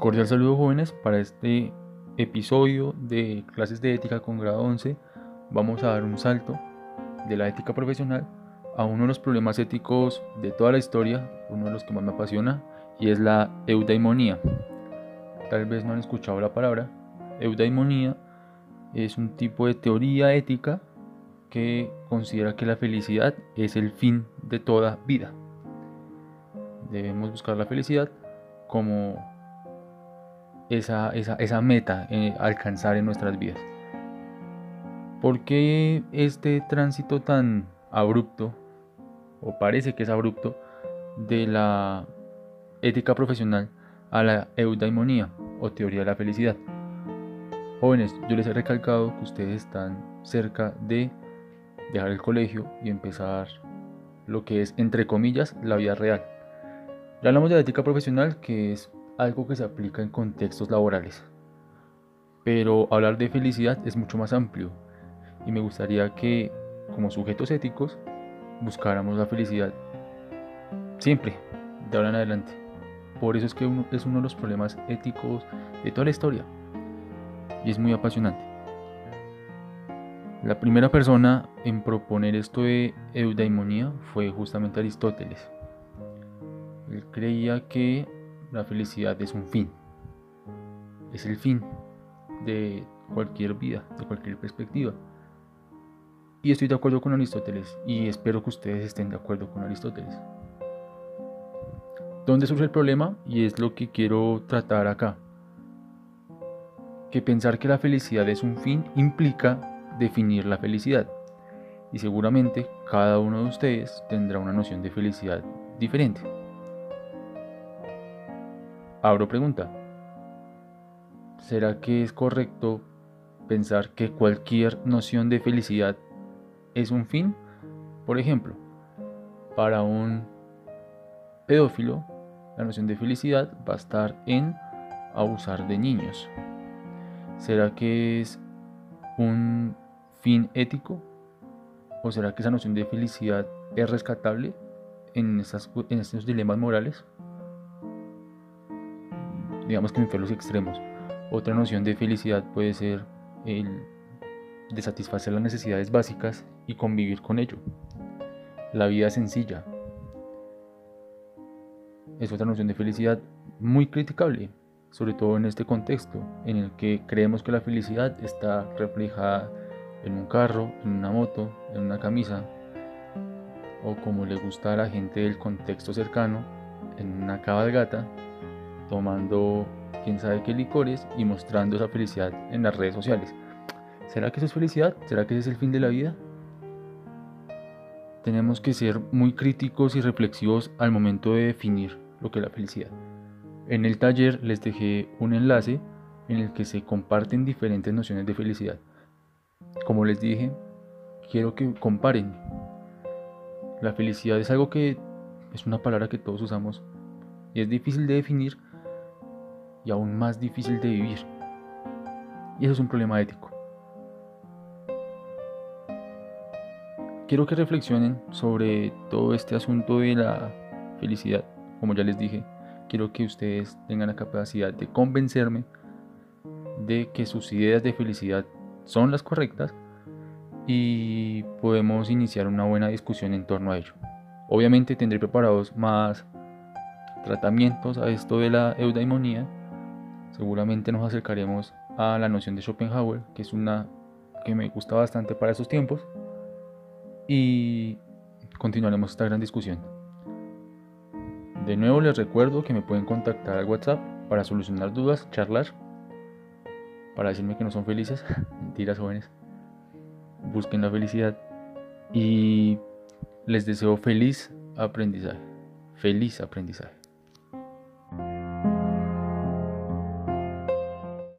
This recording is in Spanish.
Cordial saludo jóvenes, para este episodio de clases de ética con grado 11 vamos a dar un salto de la ética profesional a uno de los problemas éticos de toda la historia, uno de los que más me apasiona y es la eudaimonía. Tal vez no han escuchado la palabra. Eudaimonía es un tipo de teoría ética que considera que la felicidad es el fin de toda vida. Debemos buscar la felicidad como esa, meta eh, alcanzar en nuestras vidas. ¿Por qué este tránsito tan abrupto, o parece que es abrupto, de la ética profesional a la eudaimonía o teoría de la felicidad? Jóvenes, yo les he recalcado que ustedes están cerca de dejar el colegio y empezar lo que es, entre comillas, la vida real. Ya hablamos de la ética profesional, que es algo que se aplica en contextos laborales. Pero hablar de felicidad es mucho más amplio y me gustaría que como sujetos éticos buscáramos la felicidad siempre, de ahora en adelante. Por eso es que uno, es uno de los problemas éticos de toda la historia y es muy apasionante. La primera persona en proponer esto de eudaimonía fue justamente Aristóteles. Él creía que la felicidad es un fin. Es el fin de cualquier vida, de cualquier perspectiva. Y estoy de acuerdo con Aristóteles y espero que ustedes estén de acuerdo con Aristóteles. ¿Dónde surge el problema? Y es lo que quiero tratar acá. Que pensar que la felicidad es un fin implica definir la felicidad. Y seguramente cada uno de ustedes tendrá una noción de felicidad diferente. Abro pregunta. ¿Será que es correcto pensar que cualquier noción de felicidad es un fin? Por ejemplo, para un pedófilo, la noción de felicidad va a estar en abusar de niños. ¿Será que es un fin ético? ¿O será que esa noción de felicidad es rescatable en, estos dilemas morales? Digamos que me fui los extremos. Otra noción de felicidad puede ser el de satisfacer las necesidades básicas y convivir con ello. La vida sencilla es otra noción de felicidad muy criticable, sobre todo en este contexto en el que creemos que la felicidad está reflejada en un carro, en una moto, en una camisa, o como le gusta a la gente del contexto cercano, en una cabalgata tomando quién sabe qué licores y mostrando esa felicidad en las redes sociales. ¿Será que eso es felicidad? ¿Será que ese es el fin de la vida? Tenemos que ser muy críticos y reflexivos al momento de definir lo que es la felicidad. En el taller les dejé un enlace en el que se comparten diferentes nociones de felicidad. Como les dije, quiero que comparen. La felicidad es algo que es una palabra que todos usamos y es difícil de definir y aún más difícil de vivir. Y eso es un problema ético. Quiero que reflexionen sobre todo este asunto de la felicidad. Como ya les dije, quiero que ustedes tengan la capacidad de convencerme de que sus ideas de felicidad son las correctas y podemos iniciar una buena discusión en torno a ello. Obviamente tendré preparados más tratamientos a esto de la eudaimonía seguramente nos acercaremos a la noción de Schopenhauer, que es una que me gusta bastante para esos tiempos, y continuaremos esta gran discusión. De nuevo les recuerdo que me pueden contactar al WhatsApp para solucionar dudas, charlar, para decirme que no son felices, mentiras jóvenes, busquen la felicidad. Y les deseo feliz aprendizaje, feliz aprendizaje.